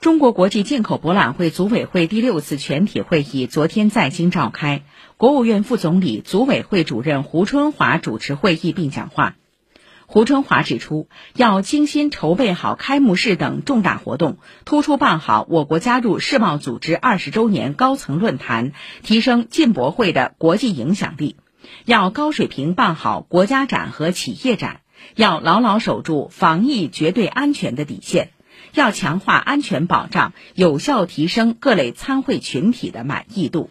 中国国际进口博览会组委会第六次全体会议昨天在京召开，国务院副总理、组委会主任胡春华主持会议并讲话。胡春华指出，要精心筹备好开幕式等重大活动，突出办好我国加入世贸组织二十周年高层论坛，提升进博会的国际影响力；要高水平办好国家展和企业展；要牢牢守住防疫绝对安全的底线。要强化安全保障，有效提升各类参会群体的满意度。